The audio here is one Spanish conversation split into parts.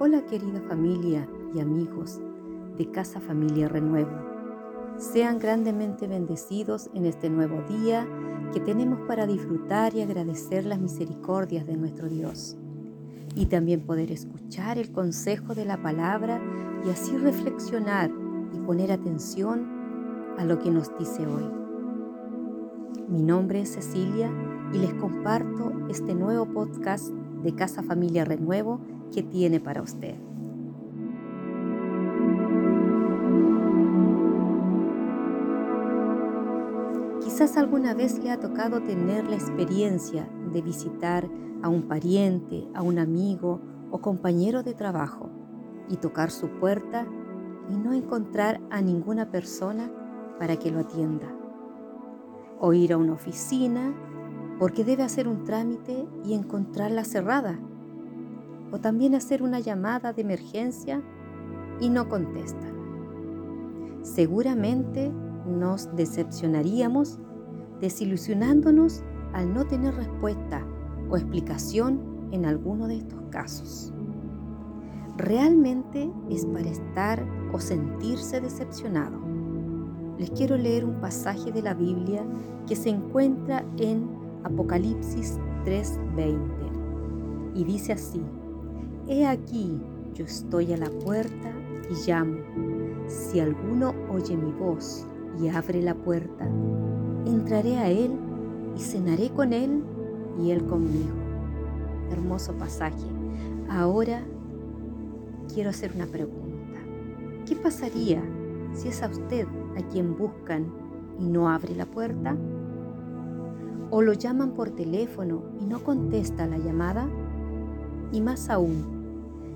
Hola querida familia y amigos de Casa Familia Renuevo. Sean grandemente bendecidos en este nuevo día que tenemos para disfrutar y agradecer las misericordias de nuestro Dios. Y también poder escuchar el consejo de la palabra y así reflexionar y poner atención a lo que nos dice hoy. Mi nombre es Cecilia y les comparto este nuevo podcast de Casa Familia Renuevo tiene para usted. Quizás alguna vez le ha tocado tener la experiencia de visitar a un pariente, a un amigo o compañero de trabajo y tocar su puerta y no encontrar a ninguna persona para que lo atienda. O ir a una oficina porque debe hacer un trámite y encontrarla cerrada o también hacer una llamada de emergencia y no contestan. Seguramente nos decepcionaríamos desilusionándonos al no tener respuesta o explicación en alguno de estos casos. Realmente es para estar o sentirse decepcionado. Les quiero leer un pasaje de la Biblia que se encuentra en Apocalipsis 3:20 y dice así, He aquí, yo estoy a la puerta y llamo. Si alguno oye mi voz y abre la puerta, entraré a él y cenaré con él y él conmigo. Hermoso pasaje. Ahora quiero hacer una pregunta. ¿Qué pasaría si es a usted a quien buscan y no abre la puerta? ¿O lo llaman por teléfono y no contesta la llamada? Y más aún,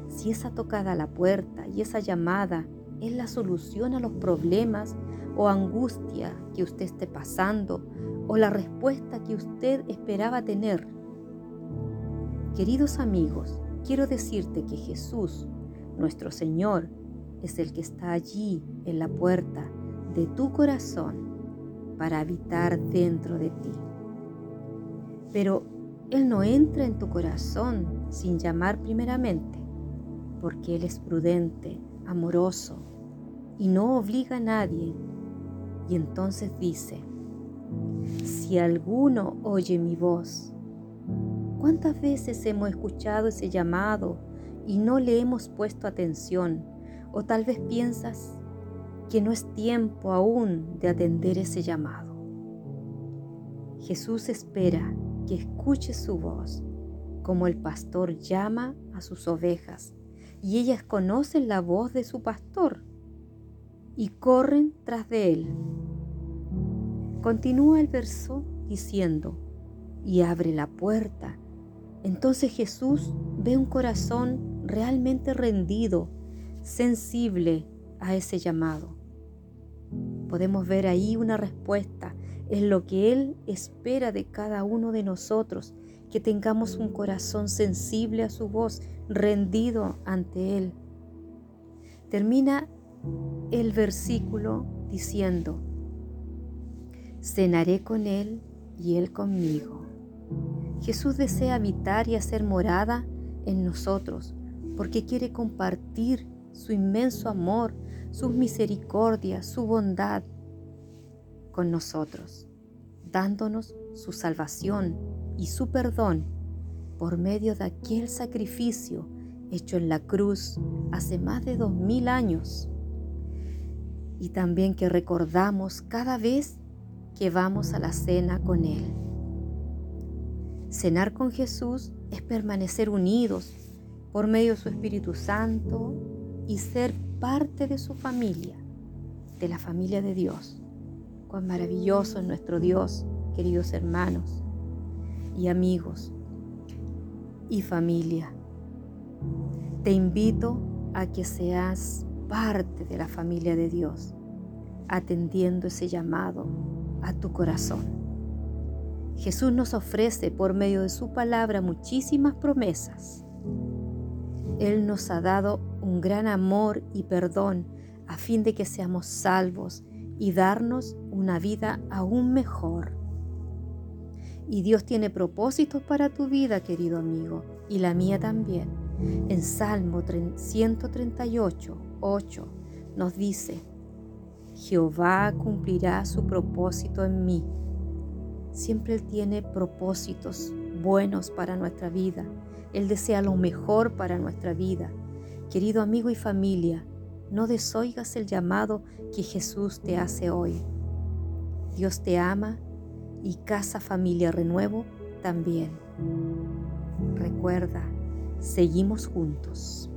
si esa tocada a la puerta y esa llamada es la solución a los problemas o angustia que usted esté pasando o la respuesta que usted esperaba tener. Queridos amigos, quiero decirte que Jesús, nuestro Señor, es el que está allí en la puerta de tu corazón para habitar dentro de ti. Pero Él no entra en tu corazón sin llamar primeramente porque Él es prudente, amoroso y no obliga a nadie. Y entonces dice, si alguno oye mi voz, ¿cuántas veces hemos escuchado ese llamado y no le hemos puesto atención? O tal vez piensas que no es tiempo aún de atender ese llamado. Jesús espera que escuche su voz, como el pastor llama a sus ovejas y ellas conocen la voz de su pastor y corren tras de él. Continúa el verso diciendo, y abre la puerta. Entonces Jesús ve un corazón realmente rendido, sensible a ese llamado. Podemos ver ahí una respuesta en lo que Él espera de cada uno de nosotros que tengamos un corazón sensible a su voz, rendido ante Él. Termina el versículo diciendo, cenaré con Él y Él conmigo. Jesús desea habitar y hacer morada en nosotros porque quiere compartir su inmenso amor, sus misericordias, su bondad con nosotros, dándonos su salvación y su perdón por medio de aquel sacrificio hecho en la cruz hace más de dos mil años y también que recordamos cada vez que vamos a la cena con Él. Cenar con Jesús es permanecer unidos por medio de su Espíritu Santo y ser parte de su familia, de la familia de Dios. Cuán maravilloso es nuestro Dios, queridos hermanos y amigos y familia. Te invito a que seas parte de la familia de Dios, atendiendo ese llamado a tu corazón. Jesús nos ofrece por medio de su palabra muchísimas promesas. Él nos ha dado un gran amor y perdón a fin de que seamos salvos y darnos una vida aún mejor. Y Dios tiene propósitos para tu vida, querido amigo, y la mía también. En Salmo 138, 8 nos dice, Jehová cumplirá su propósito en mí. Siempre Él tiene propósitos buenos para nuestra vida. Él desea lo mejor para nuestra vida. Querido amigo y familia, no desoigas el llamado que Jesús te hace hoy. Dios te ama y Casa Familia Renuevo también. Recuerda, seguimos juntos.